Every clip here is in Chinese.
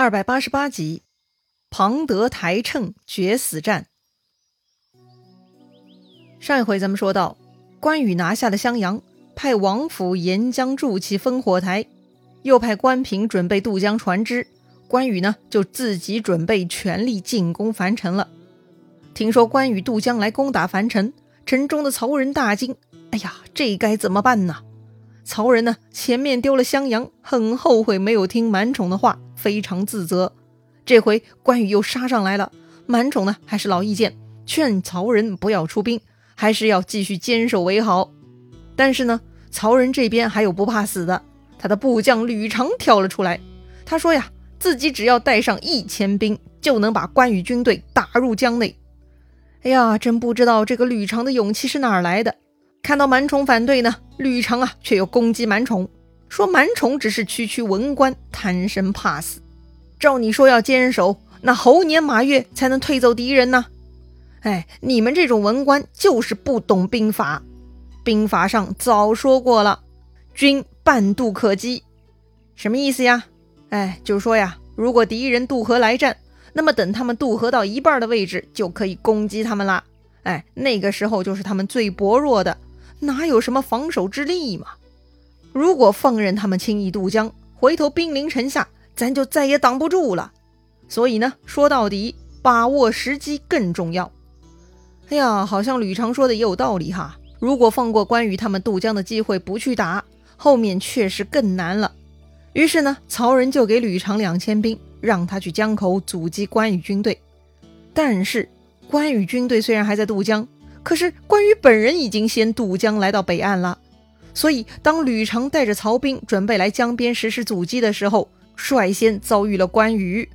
二百八十八集，庞德台秤决死战。上一回咱们说到，关羽拿下了襄阳，派王府沿江筑起烽火台，又派关平准备渡江船只。关羽呢，就自己准备全力进攻樊城了。听说关羽渡江来攻打樊城，城中的曹仁大惊：“哎呀，这该怎么办呢？”曹仁呢，前面丢了襄阳，很后悔没有听满宠的话，非常自责。这回关羽又杀上来了，满宠呢还是老意见，劝曹仁不要出兵，还是要继续坚守为好。但是呢，曹仁这边还有不怕死的，他的部将吕长跳了出来，他说呀，自己只要带上一千兵，就能把关羽军队打入江内。哎呀，真不知道这个吕长的勇气是哪儿来的。看到满宠反对呢，吕长啊却又攻击满宠，说满宠只是区区文官，贪生怕死。照你说要坚守，那猴年马月才能推走敌人呢？哎，你们这种文官就是不懂兵法，兵法上早说过了，军半渡可击，什么意思呀？哎，就说呀，如果敌人渡河来战，那么等他们渡河到一半的位置，就可以攻击他们啦。哎，那个时候就是他们最薄弱的。哪有什么防守之力嘛？如果放任他们轻易渡江，回头兵临城下，咱就再也挡不住了。所以呢，说到底，把握时机更重要。哎呀，好像吕长说的也有道理哈。如果放过关羽他们渡江的机会不去打，后面确实更难了。于是呢，曹仁就给吕长两千兵，让他去江口阻击关羽军队。但是关羽军队虽然还在渡江。可是关羽本人已经先渡江来到北岸了，所以当吕长带着曹兵准备来江边实施阻击的时候，率先遭遇了关羽。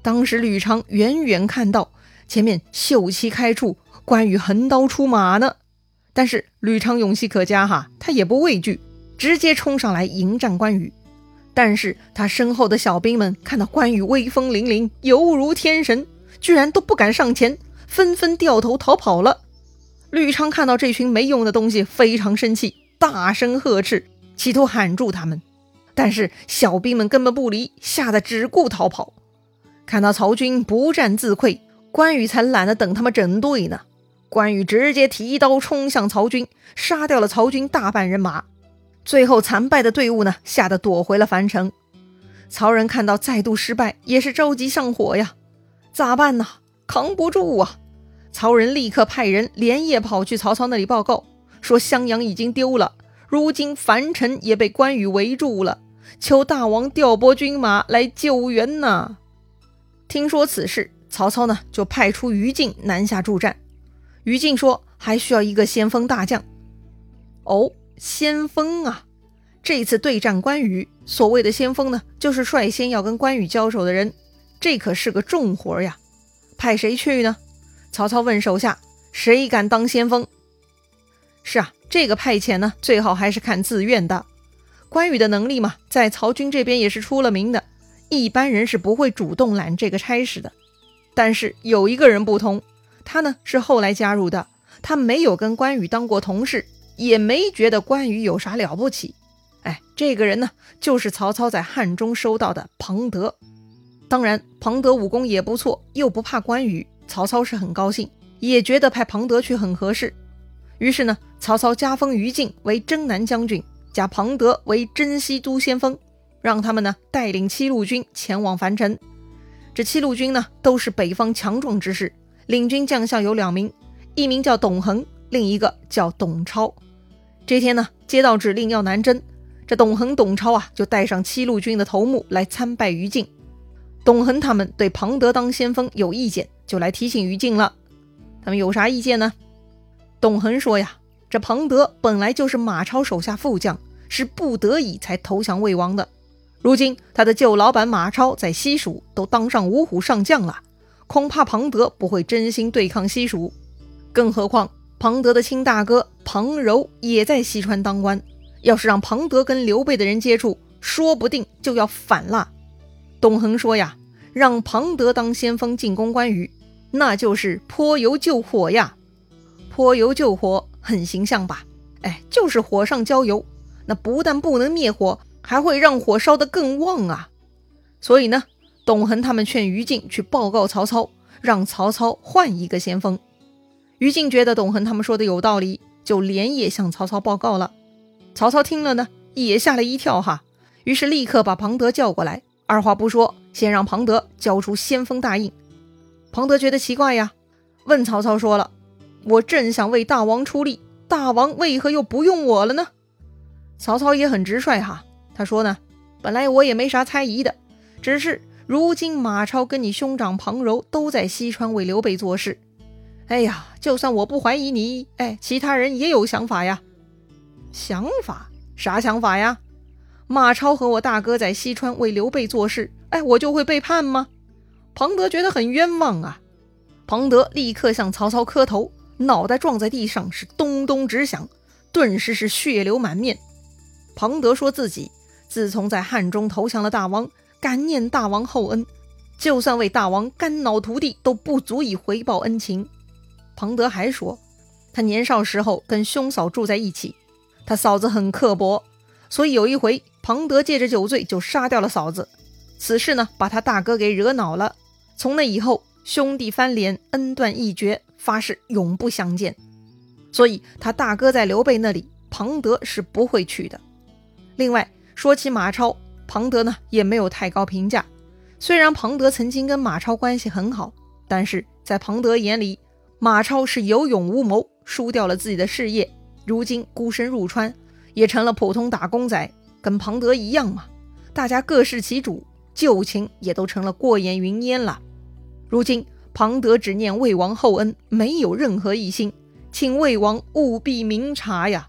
当时吕长远远看到前面秀旗开处，关羽横刀出马呢。但是吕长勇气可嘉哈，他也不畏惧，直接冲上来迎战关羽。但是他身后的小兵们看到关羽威风凛凛，犹如天神，居然都不敢上前，纷纷掉头逃跑了。吕昌看到这群没用的东西，非常生气，大声呵斥，企图喊住他们。但是小兵们根本不理，吓得只顾逃跑。看到曹军不战自溃，关羽才懒得等他们整队呢。关羽直接提刀冲向曹军，杀掉了曹军大半人马。最后惨败的队伍呢，吓得躲回了樊城。曹仁看到再度失败，也是着急上火呀。咋办呢？扛不住啊！曹仁立刻派人连夜跑去曹操那里报告，说襄阳已经丢了，如今樊城也被关羽围住了，求大王调拨军马来救援呐。听说此事，曹操呢就派出于禁南下助战。于禁说还需要一个先锋大将。哦，先锋啊！这次对战关羽，所谓的先锋呢，就是率先要跟关羽交手的人，这可是个重活呀。派谁去呢？曹操问手下：“谁敢当先锋？”是啊，这个派遣呢，最好还是看自愿的。关羽的能力嘛，在曹军这边也是出了名的，一般人是不会主动揽这个差事的。但是有一个人不同，他呢是后来加入的，他没有跟关羽当过同事，也没觉得关羽有啥了不起。哎，这个人呢，就是曹操在汉中收到的庞德。当然，庞德武功也不错，又不怕关羽。曹操是很高兴，也觉得派庞德去很合适。于是呢，曹操加封于禁为征南将军，加庞德为征西都先锋，让他们呢带领七路军前往樊城。这七路军呢都是北方强壮之士，领军将相有两名，一名叫董恒，另一个叫董超。这天呢，接到指令要南征，这董恒、董超啊就带上七路军的头目来参拜于禁。董恒他们对庞德当先锋有意见。就来提醒于禁了，他们有啥意见呢？董恒说呀，这庞德本来就是马超手下副将，是不得已才投降魏王的。如今他的旧老板马超在西蜀都当上五虎上将了，恐怕庞德不会真心对抗西蜀。更何况庞德的亲大哥庞柔也在西川当官，要是让庞德跟刘备的人接触，说不定就要反了。董恒说呀。让庞德当先锋进攻关羽，那就是泼油救火呀！泼油救火很形象吧？哎，就是火上浇油，那不但不能灭火，还会让火烧得更旺啊！所以呢，董恒他们劝于禁去报告曹操，让曹操换一个先锋。于禁觉得董恒他们说的有道理，就连夜向曹操报告了。曹操听了呢，也吓了一跳哈，于是立刻把庞德叫过来，二话不说，先让庞德交出先锋大印。庞德觉得奇怪呀，问曹操说了：“我正想为大王出力，大王为何又不用我了呢？”曹操也很直率哈，他说呢：“本来我也没啥猜疑的，只是……”如今马超跟你兄长庞柔都在西川为刘备做事，哎呀，就算我不怀疑你，哎，其他人也有想法呀。想法？啥想法呀？马超和我大哥在西川为刘备做事，哎，我就会背叛吗？庞德觉得很冤枉啊。庞德立刻向曹操磕头，脑袋撞在地上是咚咚直响，顿时是血流满面。庞德说自己自从在汉中投降了大王。感念大王厚恩，就算为大王肝脑涂地都不足以回报恩情。庞德还说，他年少时候跟兄嫂住在一起，他嫂子很刻薄，所以有一回庞德借着酒醉就杀掉了嫂子。此事呢，把他大哥给惹恼了。从那以后，兄弟翻脸，恩断义绝，发誓永不相见。所以他大哥在刘备那里，庞德是不会去的。另外说起马超。庞德呢也没有太高评价。虽然庞德曾经跟马超关系很好，但是在庞德眼里，马超是有勇无谋，输掉了自己的事业，如今孤身入川，也成了普通打工仔，跟庞德一样嘛。大家各事其主，旧情也都成了过眼云烟了。如今庞德只念魏王厚恩，没有任何异心，请魏王务必明察呀。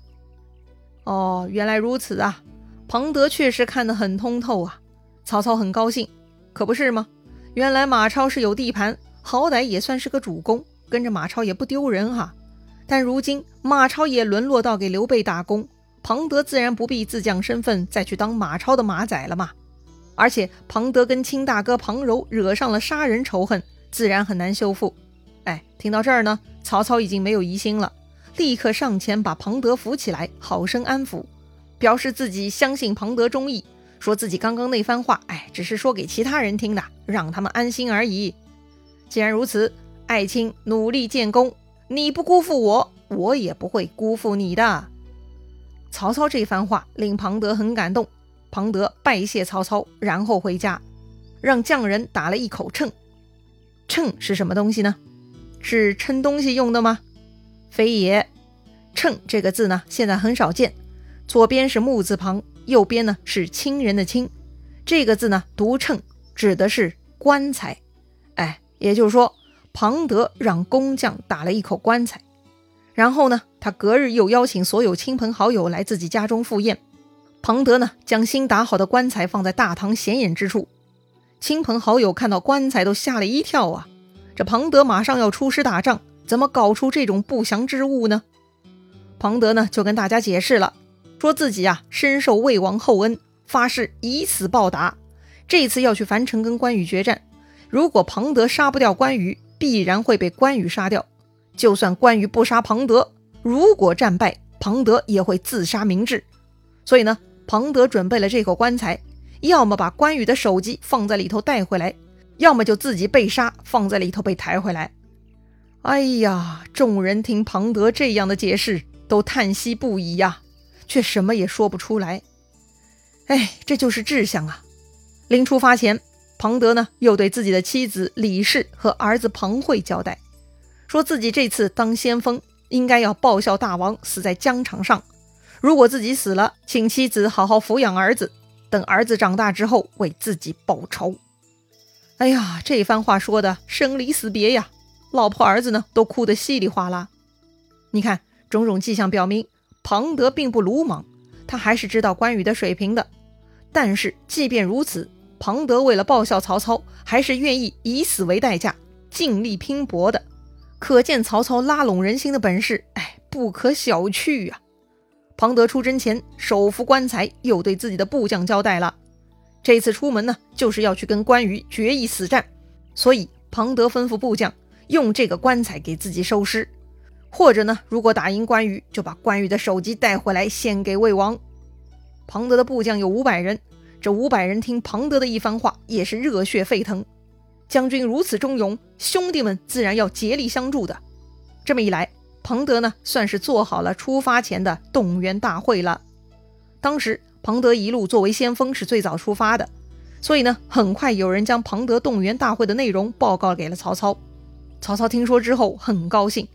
哦，原来如此啊。庞德确实看得很通透啊，曹操很高兴，可不是吗？原来马超是有地盘，好歹也算是个主公，跟着马超也不丢人哈。但如今马超也沦落到给刘备打工，庞德自然不必自降身份再去当马超的马仔了嘛。而且庞德跟亲大哥庞柔惹上了杀人仇恨，自然很难修复。哎，听到这儿呢，曹操已经没有疑心了，立刻上前把庞德扶起来，好生安抚。表示自己相信庞德忠义，说自己刚刚那番话，哎，只是说给其他人听的，让他们安心而已。既然如此，爱卿努力建功，你不辜负我，我也不会辜负你的。曹操这番话令庞德很感动，庞德拜谢曹操，然后回家，让匠人打了一口秤。秤是什么东西呢？是称东西用的吗？非也。秤这个字呢，现在很少见。左边是木字旁，右边呢是亲人的亲，这个字呢读秤，指的是棺材。哎，也就是说，庞德让工匠打了一口棺材，然后呢，他隔日又邀请所有亲朋好友来自己家中赴宴。庞德呢将新打好的棺材放在大堂显眼之处，亲朋好友看到棺材都吓了一跳啊！这庞德马上要出师打仗，怎么搞出这种不祥之物呢？庞德呢就跟大家解释了。说自己啊深受魏王厚恩，发誓以死报答。这次要去樊城跟关羽决战，如果庞德杀不掉关羽，必然会被关羽杀掉。就算关羽不杀庞德，如果战败，庞德也会自杀明志。所以呢，庞德准备了这口棺材，要么把关羽的首级放在里头带回来，要么就自己被杀放在里头被抬回来。哎呀，众人听庞德这样的解释，都叹息不已呀。却什么也说不出来，哎，这就是志向啊！临出发前，庞德呢又对自己的妻子李氏和儿子庞慧交代，说自己这次当先锋，应该要报效大王死在疆场上。如果自己死了，请妻子好好抚养儿子，等儿子长大之后为自己报仇。哎呀，这番话说的生离死别呀！老婆儿子呢都哭得稀里哗啦。你看，种种迹象表明。庞德并不鲁莽，他还是知道关羽的水平的。但是即便如此，庞德为了报效曹操，还是愿意以死为代价，尽力拼搏的。可见曹操拉拢人心的本事，哎，不可小觑啊！庞德出征前手扶棺材，又对自己的部将交代了：这次出门呢，就是要去跟关羽决一死战。所以庞德吩咐部将用这个棺材给自己收尸。或者呢，如果打赢关羽，就把关羽的首级带回来献给魏王。庞德的部将有五百人，这五百人听庞德的一番话，也是热血沸腾。将军如此忠勇，兄弟们自然要竭力相助的。这么一来，庞德呢，算是做好了出发前的动员大会了。当时，庞德一路作为先锋，是最早出发的，所以呢，很快有人将庞德动员大会的内容报告给了曹操。曹操听说之后很高兴，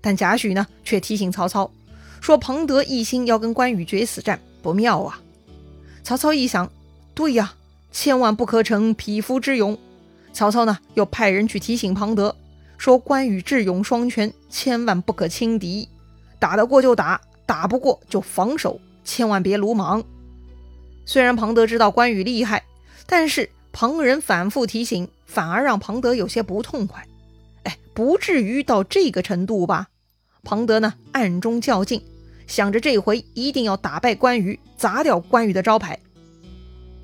但贾诩呢，却提醒曹操说：“庞德一心要跟关羽决死战，不妙啊。”曹操一想，对呀，千万不可逞匹夫之勇。曹操呢，又派人去提醒庞德。说关羽智勇双全，千万不可轻敌，打得过就打，打不过就防守，千万别鲁莽。虽然庞德知道关羽厉害，但是旁人反复提醒，反而让庞德有些不痛快。哎，不至于到这个程度吧？庞德呢，暗中较劲，想着这回一定要打败关羽，砸掉关羽的招牌。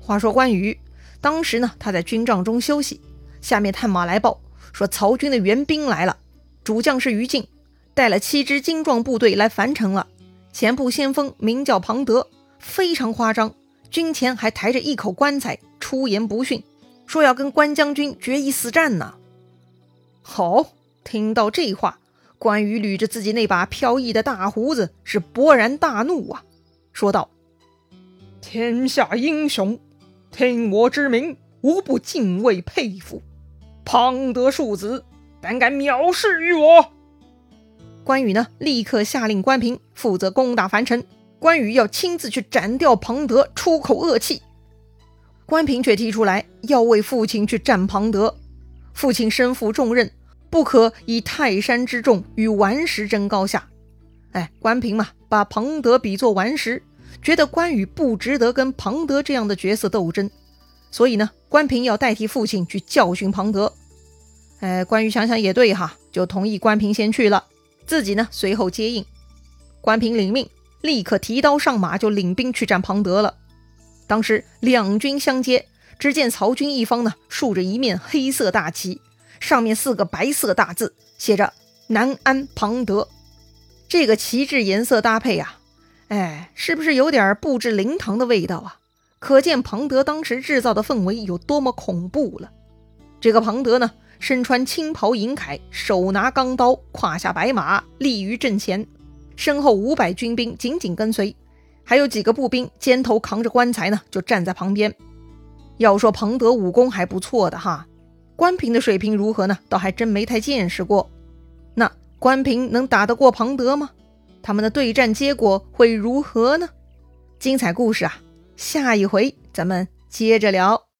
话说关羽当时呢，他在军帐中休息，下面探马来报。说曹军的援兵来了，主将是于禁，带了七支精壮部队来樊城了。前部先锋名叫庞德，非常夸张，军前还抬着一口棺材，出言不逊，说要跟关将军决一死战呢。好，听到这话，关羽捋着自己那把飘逸的大胡子，是勃然大怒啊，说道：“天下英雄，听我之名，无不敬畏佩服。”庞德庶子胆敢藐视于我！关羽呢，立刻下令关平负责攻打樊城，关羽要亲自去斩掉庞德，出口恶气。关平却提出来要为父亲去战庞德，父亲身负重任，不可以泰山之重与顽石争高下。哎，关平嘛，把庞德比作顽石，觉得关羽不值得跟庞德这样的角色斗争。所以呢，关平要代替父亲去教训庞德。哎，关羽想想也对哈，就同意关平先去了，自己呢随后接应。关平领命，立刻提刀上马，就领兵去战庞德了。当时两军相接，只见曹军一方呢竖着一面黑色大旗，上面四个白色大字，写着“南安庞德”。这个旗帜颜色搭配啊，哎，是不是有点布置灵堂的味道啊？可见庞德当时制造的氛围有多么恐怖了。这个庞德呢，身穿青袍银铠，手拿钢刀，胯下白马，立于阵前，身后五百军兵紧紧跟随，还有几个步兵肩头扛着棺材呢，就站在旁边。要说庞德武功还不错的哈，关平的水平如何呢？倒还真没太见识过。那关平能打得过庞德吗？他们的对战结果会如何呢？精彩故事啊！下一回咱们接着聊。